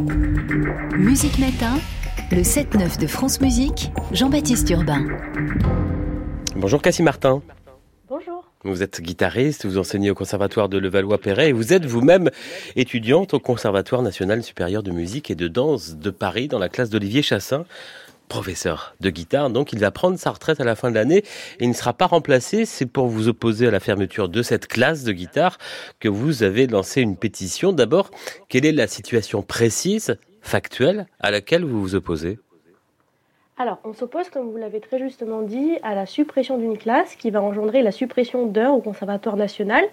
Musique Matin, le 7-9 de France Musique, Jean-Baptiste Urbain. Bonjour Cassie Martin. Bonjour. Vous êtes guitariste, vous enseignez au Conservatoire de Levallois-Perret et vous êtes vous-même étudiante au Conservatoire national supérieur de musique et de danse de Paris dans la classe d'Olivier Chassin professeur de guitare, donc il va prendre sa retraite à la fin de l'année et il ne sera pas remplacé. C'est pour vous opposer à la fermeture de cette classe de guitare que vous avez lancé une pétition. D'abord, quelle est la situation précise, factuelle, à laquelle vous vous opposez? Alors, on s'oppose, comme vous l'avez très justement dit, à la suppression d'une classe qui va engendrer la suppression d'heures au Conservatoire national,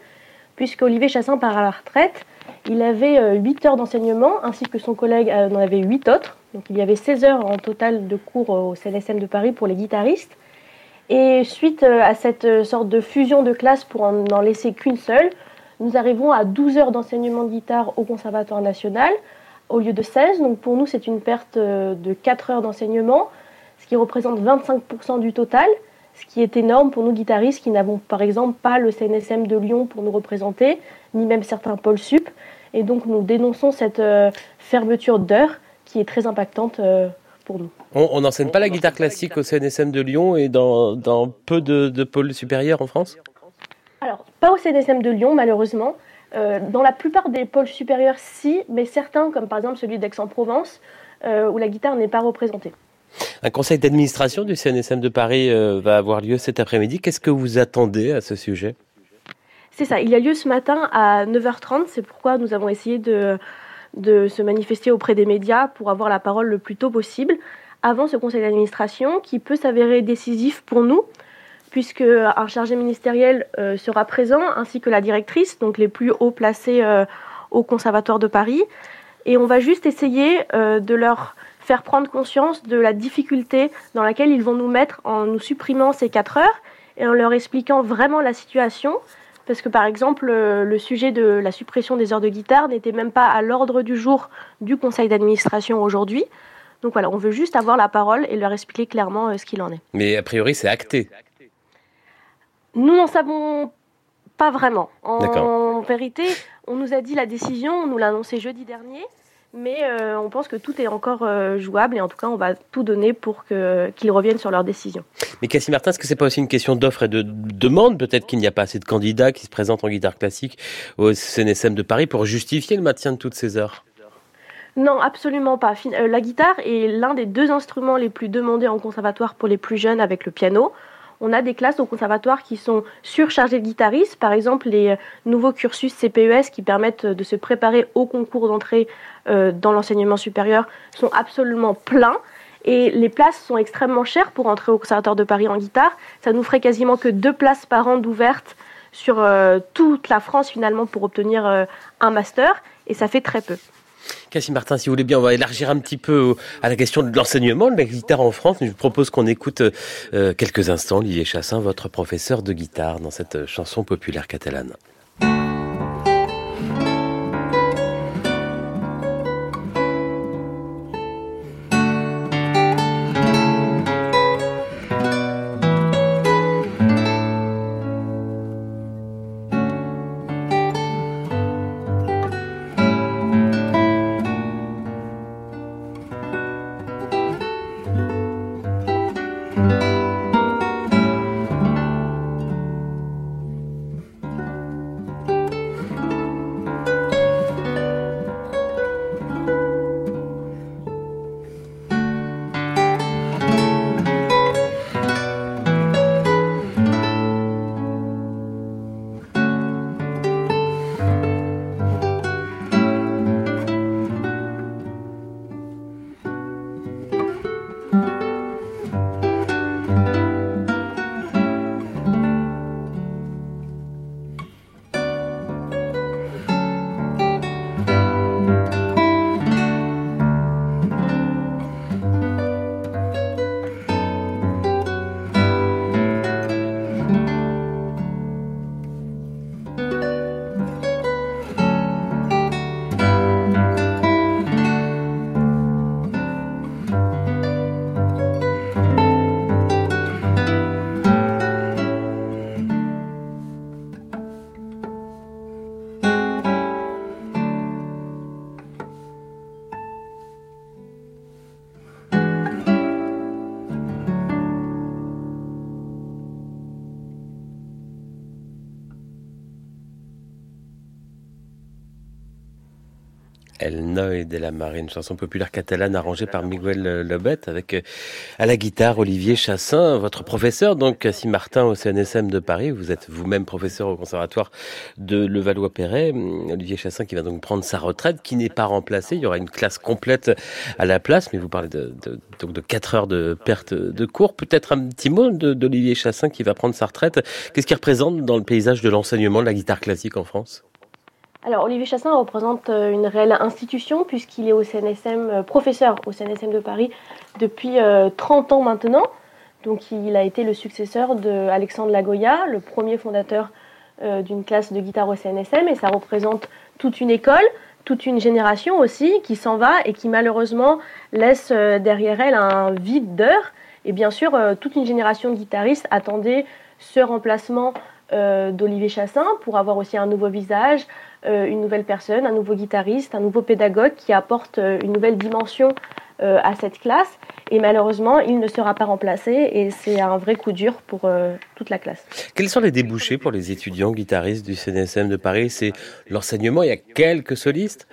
puisque Olivier Chassin part à la retraite. Il avait 8 euh, heures d'enseignement, ainsi que son collègue euh, en avait 8 autres. Donc il y avait 16 heures en total de cours au CNSM de Paris pour les guitaristes. Et suite euh, à cette sorte de fusion de classes pour n'en laisser qu'une seule, nous arrivons à 12 heures d'enseignement de guitare au Conservatoire national au lieu de 16. Donc pour nous, c'est une perte de 4 heures d'enseignement ce qui représente 25% du total, ce qui est énorme pour nous guitaristes qui n'avons par exemple pas le CNSM de Lyon pour nous représenter, ni même certains pôles sup. Et donc nous dénonçons cette euh, fermeture d'heures qui est très impactante euh, pour nous. On n'enseigne pas la guitare classique au CNSM de Lyon et dans, peu de, pôles supérieurs en France? Alors, pas au CNSM de Lyon malheureusement. Euh, dans la plupart des pôles supérieurs, si, mais certains, comme par exemple celui d'Aix-en-Provence, où la guitare n'est pas représentée. Un conseil d'administration du CNSM de Paris euh, va avoir lieu cet après-midi. Qu'est-ce que vous attendez à ce sujet? C'est ça, il a lieu ce matin à 9h30. C'est pourquoi nous avons essayé de, de se manifester auprès des médias pour avoir la parole le plus tôt possible avant ce conseil d'administration qui peut s'avérer décisif pour nous puisque un chargé ministériel euh, sera présent ainsi que la directrice, donc les plus hauts placés euh, au Conservatoire de Paris. Et on va juste essayer de leur faire prendre conscience de la difficulté dans laquelle ils vont nous mettre en nous supprimant ces 4 heures et en leur expliquant vraiment la situation. Parce que par exemple, euh, le sujet de la suppression des heures de guitare n'était même pas à l'ordre du jour du conseil d'administration aujourd'hui. Donc voilà, on veut juste avoir la parole et leur expliquer clairement euh, ce qu'il en est. Mais a priori, c'est acté. Nous n'en savons pas vraiment. En vérité, on nous a dit la décision, on nous l'a annoncé jeudi dernier. Mais euh, on pense que tout est encore euh, jouable et en tout cas, on va tout donner pour qu'ils reviennent sur leur décision. Mais Cassie Martin, est-ce que c'est pas aussi une question d'offre et de demande? Peut-être qu'il n'y a pas assez de candidats qui se présentent en guitare classique au CNSM de Paris pour justifier le maintien de toutes ces heures? Non, absolument pas. Euh, la guitare est l'un des deux instruments les plus demandés en conservatoire pour les plus jeunes avec le piano on a des classes au conservatoire qui sont surchargées de guitaristes. Par exemple, les nouveaux cursus CPES qui permettent de se préparer au concours d'entrée euh, dans l'enseignement supérieur sont absolument pleins. Et les places sont extrêmement chères pour entrer au Conservatoire de Paris en guitare. Ça nous ferait quasiment que deux places par an d'ouvertes sur euh, toute la France finalement pour obtenir euh, un master. Et ça fait très peu. Cassie Martin, si vous voulez bien, on va élargir un petit peu à la question de l'enseignement de la guitare en France. Je vous propose qu'on écoute euh, quelques instants Olivier Chassin, votre professeur de guitare, dans cette chanson populaire catalane. El Noi de la Marine, une chanson populaire catalane arrangée par Miguel Lobet avec euh, à la guitare Olivier Chassin, votre professeur donc Cassie Martin au CNSM de Paris. Vous êtes vous-même professeur au conservatoire de Levallois-Perret. Olivier Chassin qui va donc prendre sa retraite, qui n'est pas remplacé. Il y aura une classe complète à la place, mais vous parlez de, de, donc de 4 heures de perte de cours. Peut-être un petit mot d'Olivier Chassin qui va prendre sa retraite. Qu'est-ce qu'il représente dans le paysage de l'enseignement de la guitare classique en France? Alors Olivier Chassin représente euh, une réelle institution puisqu'il est au CNSM, euh, professeur au CNSM de Paris depuis 30 euh, ans maintenant. Donc il a été le successeur de Alexandre Lagoya, le premier fondateur d'une classe de guitare au CNSM et ça représente toute une école, toute une génération aussi qui s'en va et qui malheureusement laisse derrière elle un vide d'heures. Et bien sûr, toute une génération de guitaristes attendait ce remplacement d'Olivier Chassin pour avoir aussi un nouveau visage, une nouvelle personne, un nouveau guitariste, un nouveau pédagogue qui apporte euh, une nouvelle dimension euh, à cette classe. Et malheureusement, il ne sera pas remplacé et c'est un vrai coup dur pour toute la classe. Quels sont les débouchés pour les étudiants guitaristes du CNSM de Paris? C'est l'enseignement, il y a quelques solistes?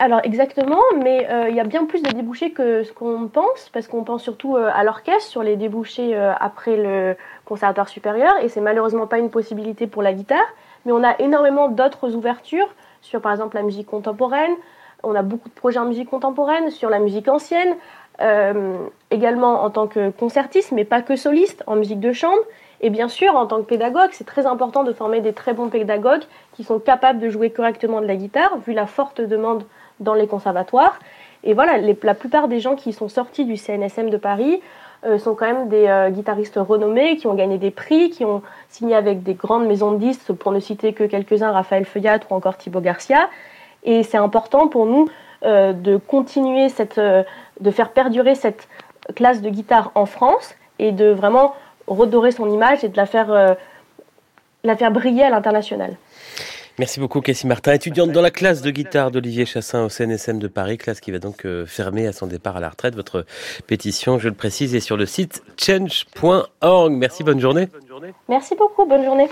Alors exactement, mais il y a bien plus de débouchés que ce qu'on pense, parce qu'on pense surtout à l'orchestre, sur les débouchés après le conservatoire supérieur, et c'est malheureusement pas une possibilité pour la guitare mais on a énormément d'autres ouvertures sur par exemple la musique contemporaine. On a beaucoup de projets en musique contemporaine, sur la musique ancienne, euh, également en tant que concertiste, mais pas que soliste, en musique de chambre. Et bien sûr, en tant que pédagogue, c'est très important de former des très bons pédagogues qui sont capables de jouer correctement de la guitare, vu la forte demande dans les conservatoires. Et voilà, la plupart des gens qui sont sortis du CNSM de Paris sont quand même des euh, guitaristes renommés qui ont gagné des prix, qui ont signé avec des grandes maisons de disques, pour ne citer que quelques-uns, Raphaël Feuillat ou encore Thibaut Garcia. Et c'est important pour nous euh, de continuer cette, de faire perdurer cette classe de guitare en France et de vraiment redorer son image et de la faire, la faire briller à l'international. Merci beaucoup, Cassie Martin, étudiante dans la classe de guitare d'Olivier Chassin au CNSM de Paris, classe qui va donc euh, fermer à son départ à la retraite. Votre pétition, je le précise, est sur le site change.org. Merci, bonne journée. Merci beaucoup, bonne journée.